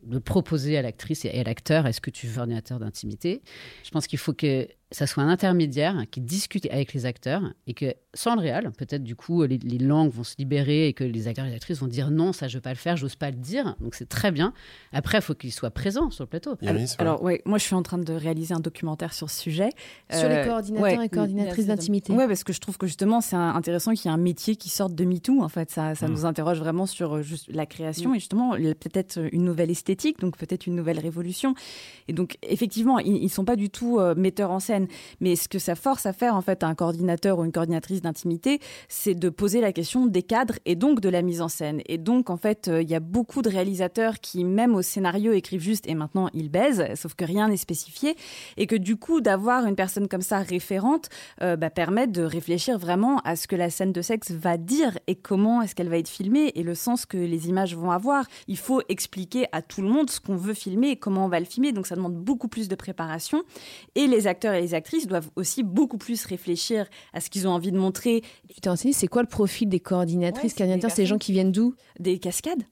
de proposer à l'actrice et à l'acteur est-ce que tu veux un ordinateur d'intimité? Je pense qu'il faut que ça soit un intermédiaire qui discute avec les acteurs et que sans le réel, peut-être du coup les, les langues vont se libérer et que les acteurs et les actrices vont dire non, ça je veux pas le faire, j'ose pas le dire. Donc c'est très bien. Après, il faut qu'ils soient présents sur le plateau. Alors, ouais, moi je suis en train de réaliser un documentaire sur ce sujet. Euh, Sur les coordinateurs et coordinatrices d'intimité. Ouais, parce que je trouve que justement c'est intéressant qu'il y ait un métier qui sorte de MeToo. En fait, ça, ça Mm. nous interroge vraiment sur euh, juste la création Mm. et justement peut-être une nouvelle esthétique, donc peut-être une nouvelle révolution. Et donc effectivement, ils, ils sont pas du tout euh, metteurs en scène. Mais ce que ça force à faire en fait un coordinateur ou une coordinatrice d'intimité, c'est de poser la question des cadres et donc de la mise en scène. Et donc en fait, euh, il y a beaucoup de réalisateurs qui même au scénario écrivent juste et maintenant ils baisent, sauf que rien n'est spécifié et que du coup d'avoir une personne comme ça référente euh, bah, permet de réfléchir vraiment à ce que la scène de sexe va dire et comment est-ce qu'elle va être filmée et le sens que les images vont avoir. Il faut expliquer à tout le monde ce qu'on veut filmer et comment on va le filmer. Donc ça demande beaucoup plus de préparation. Et les acteurs et les actrices doivent aussi beaucoup plus réfléchir à ce qu'ils ont envie de montrer. Tu t'es renseigné, c'est quoi le profil des coordinatrices, coordinateurs C'est des gens qui viennent d'où? Des cascades.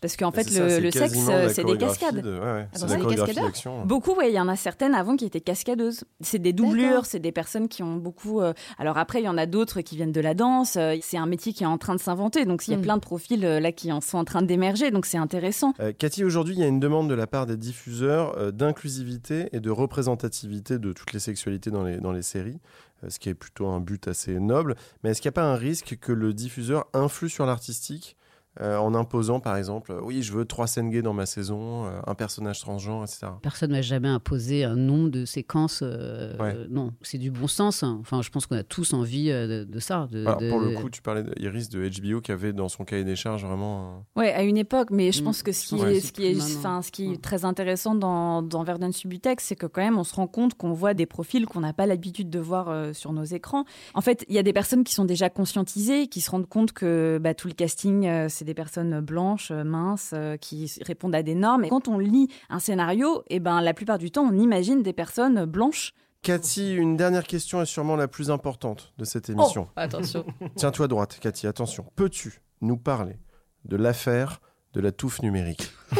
Parce qu'en fait, ça, le, sexe, euh, c'est des cascades. de- ouais, ouais, Ah bon, cascadeurs. Beaucoup, oui, il y en a certaines avant qui étaient cascadeuses. C'est des doublures, c'est des personnes qui ont beaucoup. euh, Alors après, il y en a d'autres qui viennent de la danse. euh, C'est un métier qui est en train de s'inventer. Donc il y a Mm. plein de profils euh, là qui en sont en train d'émerger. Donc c'est intéressant. Euh, Cathy, aujourd'hui, il y a une demande de la part des diffuseurs euh, d'inclusivité et de représentativité de toutes les sexualités dans les, dans les séries, euh, ce qui est plutôt un but assez noble. Mais est-ce qu'il n'y a pas un risque que le diffuseur influe sur l'artistique euh, en imposant, par exemple, euh, oui, je veux trois scènes gays dans ma saison, euh, un personnage transgenre, etc. Personne m'a jamais imposé un nombre de séquences. euh, Ouais. Non, c'est du bon sens. hein. Enfin, je pense qu'on a tous envie euh, de, de ça. de- Alors, de- Pour le coup, tu parlais d'Iris de HBO qui avait dans son cahier des charges vraiment. Ouais, à une époque, mais je Mm. pense que ce qui Ouais. est, ce qui est, Maintenant. enfin, ce qui est très intéressant dans, dans Verdun Subutex, c'est que quand même, on se rend compte qu'on voit des profils qu'on n'a pas l'habitude de voir euh, sur nos écrans. En fait, il y a des personnes qui sont déjà conscientisées, qui se rendent compte que bah, tout le casting, euh, c'est des personnes blanches, euh, minces, euh, qui répondent à des normes. Et quand on lit un scénario, et ben, la plupart du temps, on imagine des personnes blanches. Cathy, une dernière question est sûrement la plus importante de cette émission. Oh, attention. Tiens-toi droite, Cathy, attention. Peux-tu nous parler de l'affaire de la touffe numérique?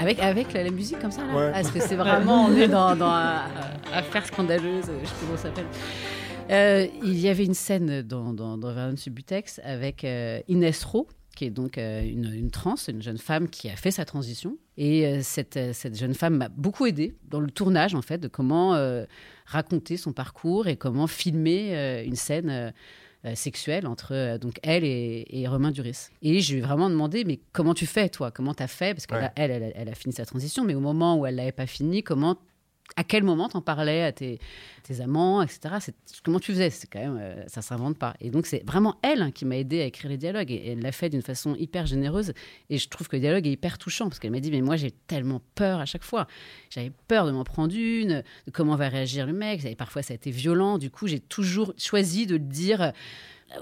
Avec, avec la, la musique comme ça là? Ouais. Ah, Est-ce que c'est vraiment, on est dans, dans affaire scandaleuse, je sais pas comment ça s'appelle. Euh, il y avait une scène dans, dans, dans Vernon Subutex avec euh, Inès Rowe, qui est donc euh, une, une trans, une jeune femme qui a fait sa transition. Et euh, cette, cette jeune femme m'a beaucoup aidée dans le tournage, en fait, de comment euh, raconter son parcours et comment filmer une scène. sexuelle entre donc elle et, et Romain Duris. Et je lui ai vraiment demandé mais comment tu fais toi? Comment t'as fait? Parce qu'elle Ouais. elle, elle a fini sa transition, mais au moment où elle l'avait pas fini, comment à quel moment t'en parlais à tes, tes amants, etc. Comment tu faisais C'est quand même, euh, ça s'invente pas. Et donc c'est vraiment elle hein, qui m'a aidé à écrire les dialogues et, elle l'a fait d'une façon hyper généreuse. Et je trouve que le dialogue est hyper touchant parce qu'elle m'a dit mais moi j'ai tellement peur à chaque fois. J'avais peur de m'en prendre une, de comment va réagir le mec. Parfois ça a été violent. Du coup j'ai toujours choisi de le dire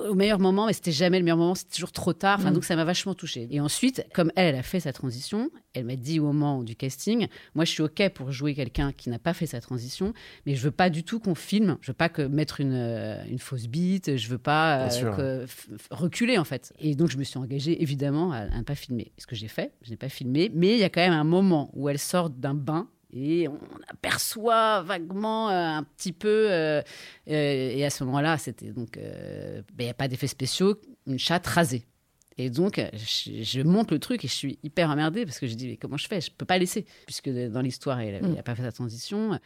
au meilleur moment, mais c'était jamais le meilleur moment, c'était toujours trop tard. Enfin, Mm. donc ça m'a vachement touchée. Et ensuite, comme elle, elle a fait sa transition, elle m'a dit au moment du casting, moi je suis ok pour jouer quelqu'un qui n'a pas fait sa transition, mais je veux pas du tout qu'on filme, je veux pas que mettre une, euh, une fausse bite, je veux pas euh, que- reculer en fait. Et donc je me suis engagée évidemment à, à ne pas filmer. Ce que j'ai fait, je n'ai pas filmé, mais il y a quand même un moment où elle sort d'un bain. Et on aperçoit vaguement euh, un petit peu, euh, euh, et à ce moment-là, c'était donc, euh, ben, il n'y a pas d'effets spéciaux, une chatte rasée. Et donc, je, je monte le truc et je suis hyper emmerdée parce que je dis, mais comment je fais? Je peux pas laisser, puisque dans l'histoire, il n'a Mm. pas fait sa transition.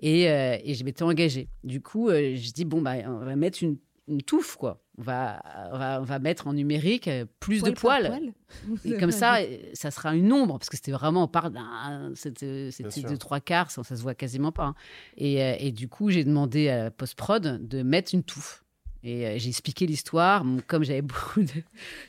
Et, euh, et je m'étais engagée. Du coup, je dis, bon, bah, on va mettre une, une touffe, quoi. On va, on va, on va mettre en numérique euh, plus Poil de poils. poil. Et comme ça, euh, ça sera une ombre, parce que c'était vraiment, on part d'un. C'était c'était sûr. de trois quarts, ça, ça se voit quasiment pas. hein. Et, euh, et du coup, j'ai demandé à post-prod de mettre une touffe. Et euh, j'ai expliqué l'histoire. Comme j'avais beaucoup de,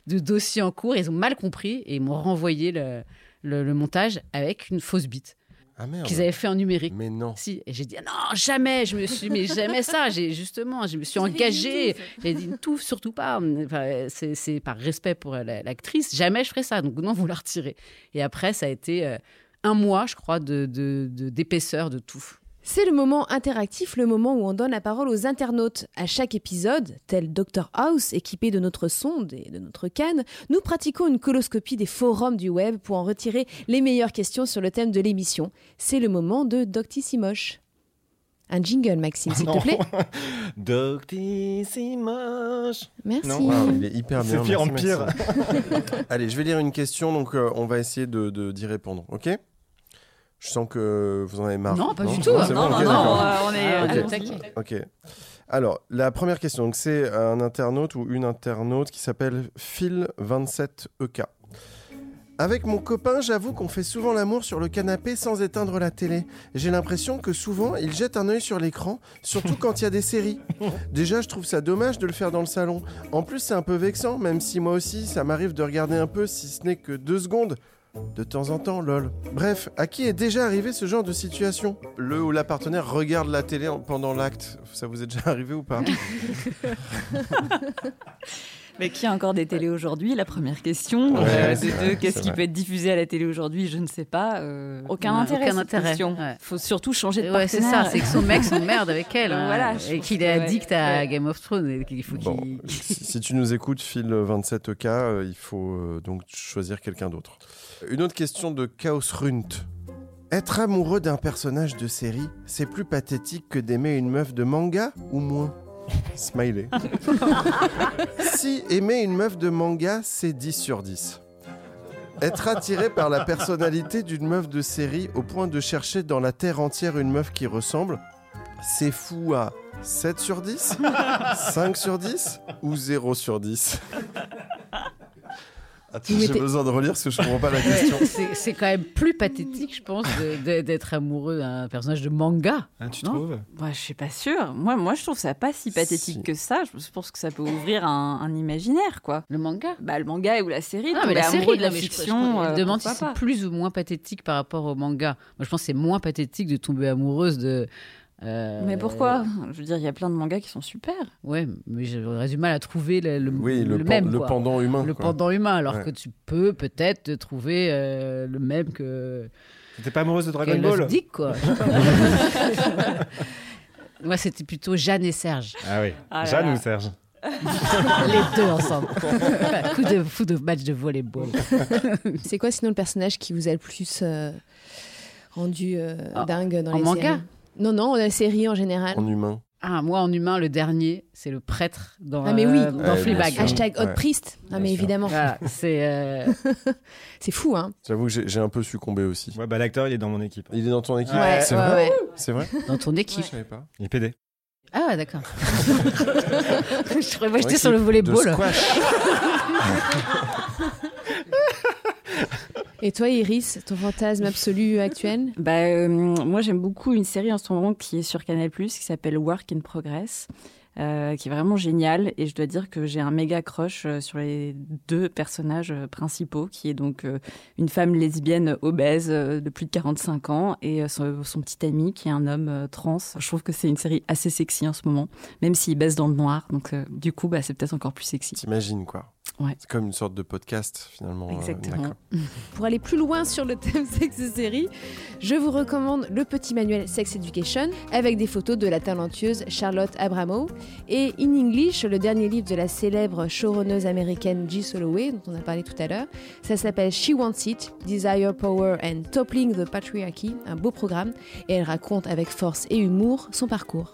de dossiers en cours, ils ont mal compris et ils m'ont renvoyé le, le- le montage avec une fausse bite Ah qu'ils avaient fait en numérique. Mais non. Si, et j'ai dit ah non, jamais, je me suis, mais jamais ça. J'ai justement, je me suis engagée. J'ai dit touffe, surtout pas. Enfin, c'est, par respect pour la- l'actrice, jamais je ferai ça. Donc non, vous la retirez. Et après, ça a été euh, un mois, je crois, de, de- de- d'épaisseur de touffe. C'est le moment interactif, le moment où on donne la parole aux internautes. À chaque épisode, tel Dr House, équipé de notre sonde et de notre canne, nous pratiquons une coloscopie des forums du web pour en retirer les meilleures questions sur le thème de l'émission. C'est le moment de Doctissimoche. Un jingle, Maxime, s'il te plaît. Doctissimoche. Merci. Non. Il est hyper C'est bien. pire en pire. Allez, je vais lire une question, donc euh, on va essayer de, de- d'y répondre, ok? Je sens que vous en avez marre. Non, pas du tout. Non, bon, non, ok, non, d'accord. euh, on est, Ah. Alors, la première question, c'est un internaute ou une internaute qui s'appelle Phil27EK. Avec mon copain, j'avoue qu'on fait souvent l'amour sur le canapé sans éteindre la télé. J'ai l'impression que souvent, il jette un œil sur l'écran, surtout quand il y a des séries. Déjà, je trouve ça dommage de le faire dans le salon. En plus, c'est un peu vexant, même si moi aussi, ça m'arrive de regarder un peu, si ce n'est que deux secondes. De temps en temps, lol. Bref, à qui est déjà arrivé ce genre de situation? Le ou la partenaire regarde la télé en- pendant l'acte. Ça vous est déjà arrivé ou pas? Mais qui a encore des télés aujourd'hui La première question. Ouais, Euh, c'est de deux, qu'est-ce qui vrai. peut être diffusé à la télé aujourd'hui Je ne sais pas. euh, aucun Ouais, intérêt. aucun intérêt, question. ouais. Faut surtout changer de Ouais, c'est partenaire. ça, c'est que son mec s'emmerde avec elle. hein, Voilà, et qu'il est ouais, addict à ouais. Game of Thrones. Et qu'il faut Bon, si, tu nous écoutes, Phil 27K, euh, il faut donc choisir quelqu'un d'autre. Une autre question de Chaos Runt. Être amoureux d'un personnage de série, c'est plus pathétique que d'aimer une meuf de manga ou moins? Smiley. si aimer une meuf de manga, c'est 10 sur 10. Être attiré par la personnalité d'une meuf de série au point de chercher dans la terre entière une meuf qui ressemble, c'est fou à 7 sur 10 5 sur 10 Ou 0 sur 10 Attends, j'ai mettez- besoin de relire parce que je comprends pas la question. c'est- quand même plus pathétique, je pense, d'être amoureux d'un personnage de manga. Ah, tu Non trouves Ouais, je suis pas sûre. Moi, moi, je trouve ça pas si pathétique que ça. Je pense que ça peut ouvrir un, un imaginaire, quoi. Le manga Bah, le manga ou la série. Ah, mais la série, de la mais je- je- fiction. je, euh, demande si c'est plus ou moins pathétique par rapport au manga. Moi, je pense que c'est moins pathétique de tomber amoureuse de. Euh, Mais pourquoi? Je veux dire, il y a plein de mangas qui sont super. Ouais, mais j'aurais du mal à trouver le, le- Oui, le, le pan- même. le quoi. pendant humain. Le quoi. pendant humain, alors Ouais. que tu peux peut-être trouver euh, le même que. T'es pas amoureuse de Dragon que Ball Dick, quoi. Moi, c'était plutôt Jeanne et Serge. Ah oui. Ah Jeanne là. ou Serge Les deux ensemble. coup, de, coup de match de volleyball. C'est quoi sinon le personnage qui vous a le plus euh, rendu euh, dingue dans en les manga? séries? Non, non, la série en général. En humain. Ah, moi, en humain, le dernier, c'est le prêtre dans, Ah mais oui, euh, dans Ouais, Fleabag. Hashtag Hot Ouais. Priest. Ah mais sûr. évidemment. Voilà, c'est. euh, C'est fou, hein J'avoue que j'ai un peu succédé aussi. Ouais, bah l'acteur, il est dans mon équipe. Il est dans ton équipe Ouais, C'est ouais, vrai ouais. C'est vrai Dans ton équipe. Je savais pas. Il est PD. Ah, ouais, d'accord. je croyais moi, j'étais sur le de volleyball. Et toi, Iris, ton fantasme absolu actuel Bah, euh, moi, j'aime beaucoup une série en ce moment qui est sur Canal+, qui s'appelle Work in Progress. euh, qui est vraiment géniale et je dois dire que j'ai un méga crush euh, sur les deux personnages principaux qui est donc euh, une femme lesbienne obèse de plus de 45 ans et son, son petit ami qui est un homme euh, trans. Je trouve que c'est une série assez sexy en ce moment, même s'il baisse dans le noir. Donc euh, du coup, bah, c'est peut-être encore plus sexy. T'imagines quoi Ouais. C'est comme une sorte de podcast finalement. euh, Exactement. Pour aller plus loin sur le thème sexe et série, je vous recommande le petit manuel Sex Education avec des photos de la talentueuse Charlotte Abramow et In English, le dernier livre de la célèbre showrunneuse américaine G. Soloway dont on a parlé tout à l'heure. Ça s'appelle She Wants It, Desire, Power and Toppling the Patriarchy, un beau programme et elle raconte avec force et humour son parcours.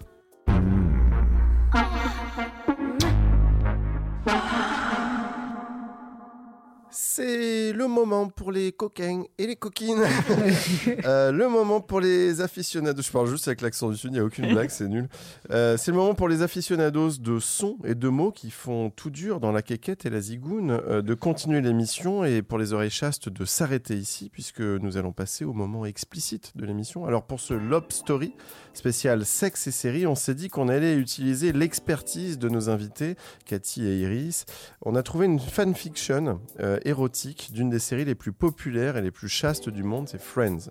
C'est le moment pour les coquins et les coquines. Euh, le moment pour les aficionados. Je parle juste avec l'accent du sud, il n'y a aucune blague, c'est nul. Euh, c'est le moment pour les aficionados de sons et de mots qui font tout dur dans la quéquette et la zigoune euh, de continuer l'émission et pour les oreilles chastes de s'arrêter ici puisque nous allons passer au moment explicite de l'émission. Alors pour ce Lob Story spécial sexe et série, on s'est dit qu'on allait utiliser l'expertise de nos invités, Cathy et Iris. On a trouvé une fanfiction euh, érotique d'une des séries les plus populaires et les plus chastes du monde, c'est Friends.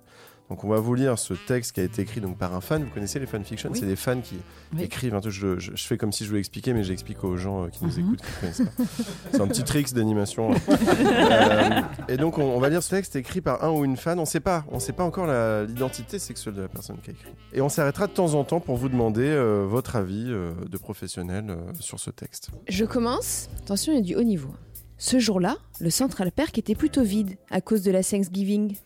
Donc on va vous lire ce texte qui a été écrit donc par un fan. Vous connaissez les fanfictions? Oui. C'est des fans qui Oui. écrivent. un truc. Je, je- je fais comme si je voulais expliquer, mais j'explique aux gens euh, qui nous Mhm. écoutent qui ne connaissent pas. C'est un petit tricks d'animation. là. Euh, et donc on, on va lire ce texte écrit par un ou une fan. On ne sait pas. On sait pas encore l'identité sexuelle de la personne qui a écrit. Et on s'arrêtera de temps en temps pour vous demander euh, votre avis euh, de professionnel euh, sur ce texte. Je commence. Attention, il y a du haut niveau. Ce jour-là, le Central Perk était plutôt vide à cause de la Thanksgiving.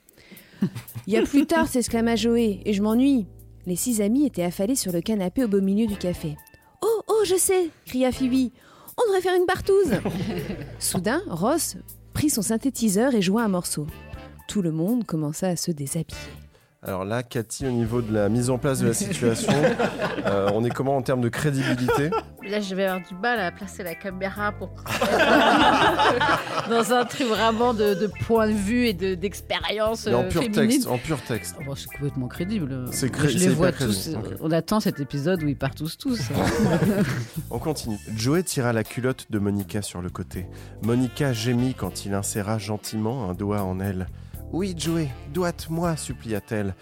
Il y a plus tard, s'exclama Joey, et je m'ennuie. Les six amis étaient affalés sur le canapé au beau milieu du café. Oh, oh, je sais cria Phoebe. On devrait faire une partouze Soudain, Ross prit son synthétiseur et joua un morceau. Tout le monde commença à se déshabiller. Alors là, Cathy, au niveau de la mise en place de la situation, euh, on est comment en termes de crédibilité? Là, je vais avoir du mal à placer la caméra pour. dans un truc vraiment de, de point de vue et de- d'expérience en euh, pur féminine. texte, en pur texte. Oh, c'est complètement crédible. C'est cré- Je c'est les vois hyper tous. crédible, euh. On attend cet épisode où ils partent tous tous. On continue. Joey tira la culotte de Monica sur le côté. Monica gémit quand il inséra gentiment un doigt en elle. Oui, Joey, doite-moi, supplia-t-elle.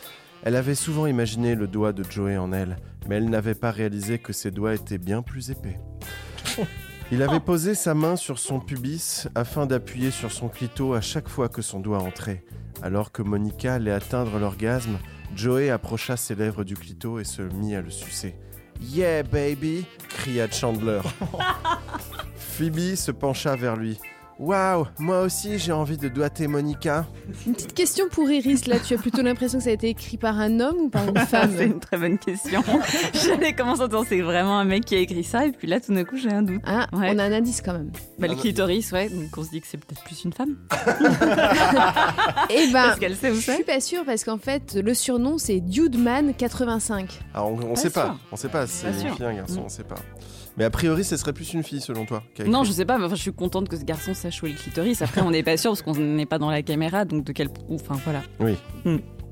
Elle avait souvent imaginé le doigt de Joey en elle, mais elle n'avait pas réalisé que ses doigts étaient bien plus épais. Il avait posé sa main sur son pubis afin d'appuyer sur son clito à chaque fois que son doigt entrait. Alors que Monica allait atteindre l'orgasme, Joey approcha ses lèvres du clito et se mit à le sucer. Yeah, baby cria Chandler. Phoebe se pencha vers lui. Waouh, moi aussi j'ai envie de doigter Monica. Une petite question pour Iris, là, tu as plutôt l'impression que ça a été écrit par un homme ou par une femme c'est une très bonne question. J'allais commencer en disant c'est vraiment un mec qui a écrit ça et puis là tout d'un coup j'ai un doute. Ah, on a un indice quand même. Bah, le clitoris, ouais, donc on se dit que c'est peut-être plus une femme. Eh ben, qu'elle sait où je suis pas sûre parce qu'en fait, le surnom c'est Dudeman85. Alors on, on Pas sait pas, on sait pas c'est une fille un garçon, Mm. on sait pas. Mais a priori, ce serait plus une fille selon toi. Non, je sais pas, mais enfin, je suis contente que ce garçon sache où est le clitoris. Après, on n'est pas sûr parce qu'on n'est pas dans la caméra, donc de quel. Enfin, voilà. Oui.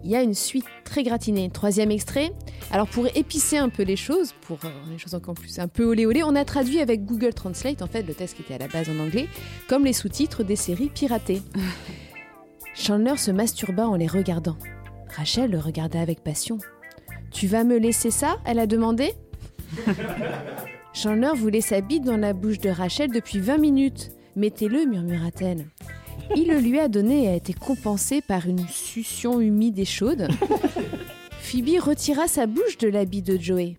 Il y a une suite très gratinée. Troisième extrait. Alors pour épicer un peu les choses, pour euh, rendre les choses encore plus un peu olé olé, on a traduit avec Google Translate, en fait, le texte qui était à la base en anglais, comme les sous-titres des séries piratées. Chandler se masturba en les regardant. Rachel le regarda avec passion. Tu vas me laisser ça? Elle a demandé. Chandler voulait sa bite dans la bouche de Rachel depuis 20 minutes. Mettez-le, murmura-t-elle. Il le lui a donné et a été compensé par une succion humide et chaude. Phoebe retira sa bouche de l'habit de Joey.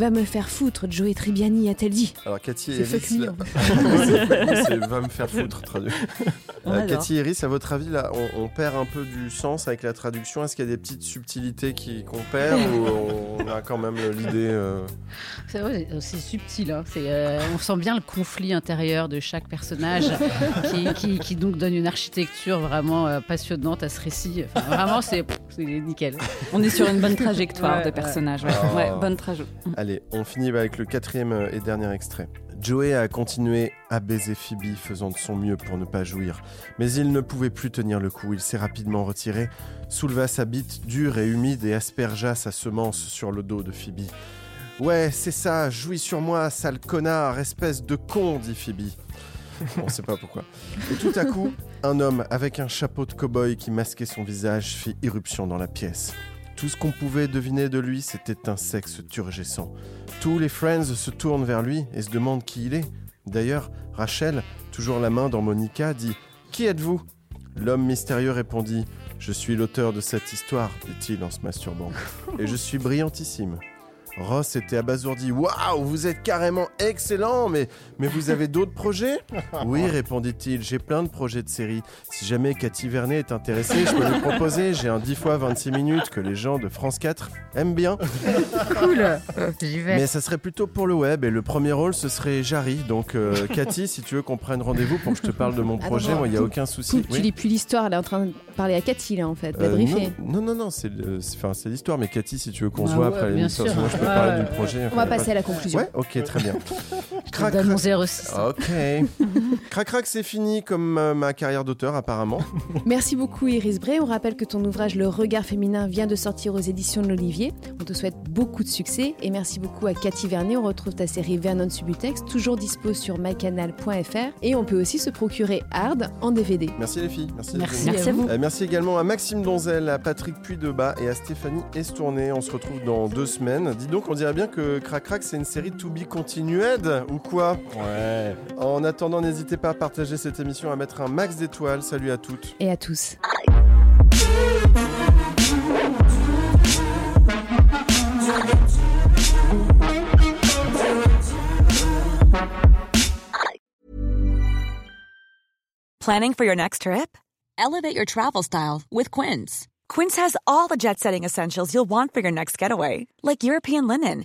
Va me faire foutre, Joey Tribbiani, a-t-elle dit. Alors Cathy et Iris, là- C'est va me faire foutre traduit. On Euh, adore. Cathy et Iris, à votre avis, là, on, on perd un peu du sens avec la traduction? Est-ce qu'il y a des petites subtilités qui- qu'on perd ou on a quand même l'idée euh, C'est vrai, c'est subtil. hein. Euh, on sent bien le conflit intérieur de chaque personnage qui, qui- qui donc donne une architecture vraiment euh, passionnante à ce récit. Enfin, vraiment, c'est, nickel. On est sur une bonne trajectoire Ouais, de ouais. personnages. Ouais. Ouais, bonne trajectoire. On finit avec le quatrième euh, et dernier extrait. Joey a continué à baiser Phoebe, faisant de son mieux pour ne pas jouir. Mais il ne pouvait plus tenir le coup. Il s'est rapidement retiré, souleva sa bite dure et humide et aspergea sa semence sur le dos de Phoebe. Ouais, c'est ça, jouis sur moi, sale connard, espèce de con, dit Phoebe. On sait pas pourquoi. Et tout à coup, un homme avec un chapeau de cow-boy qui masquait son visage fit irruption dans la pièce. Tout ce qu'on pouvait deviner de lui, c'était un sexe turgescent. Tous les Friends se tournent vers lui et se demandent qui il est. D'ailleurs, Rachel, toujours la main dans Monica, dit Qui êtes-vous? L'homme mystérieux répondit Je suis l'auteur de cette histoire, dit-il en se masturbant. Et je suis brillantissime. Ross était abasourdi. Waouh, vous êtes carrément excellent, mais, mais vous avez d'autres projets? Oui, répondit-il, j'ai plein de projets de série. Si jamais Cathy Vernet est intéressée, je peux lui proposer. J'ai un 10 fois 26 minutes que les gens de France 4 aiment bien. Cool, j'y vais. Mais ça serait plutôt pour le web et le premier rôle ce serait Jarry. Donc euh, Cathy, si tu veux qu'on prenne rendez-vous pour que je te parle de mon projet, moi il n'y a aucun souci. Tu Oui. lis plus l'histoire, elle est en train de parler à Cathy, là, en fait, de la Euh, briefer. non, non, non, non, c'est l'histoire. Mais Cathy, si tu veux qu'on se Ah voit ouais, après l'émission, moi je peux Ouais, parler ouais, du projet. On va passer à la conclusion. Ouais, ok, très bien. Je te donne mon 06. Ok. crac crac, c'est fini comme euh, ma carrière d'auteur apparemment. Merci beaucoup Iris Bray. On rappelle que ton ouvrage Le regard féminin vient de sortir aux éditions de l'Olivier. On te souhaite beaucoup de succès et merci beaucoup à Cathy Vernet. On retrouve ta série Vernon Subutex, toujours dispo sur mycanal.fr et on peut aussi se procurer Hard en DVD. Merci les filles. Merci, Merci les amis. Merci à vous. Euh, merci également à Maxime Donzel, à Patrick Puy-Debat et à Stéphanie Estourné. On se retrouve dans deux semaines. Dis donc, on dirait bien que Crac Crac, c'est une série to be continued ou quoi Ouais. En attendant, n'hésitez pas à partager cette émission, à mettre un max d'étoiles. Salut à toutes. Et à tous. Planning for your next trip? Elevate your travel style with Quince. Quince has all the jet setting essentials you'll want for your next getaway, like European linen,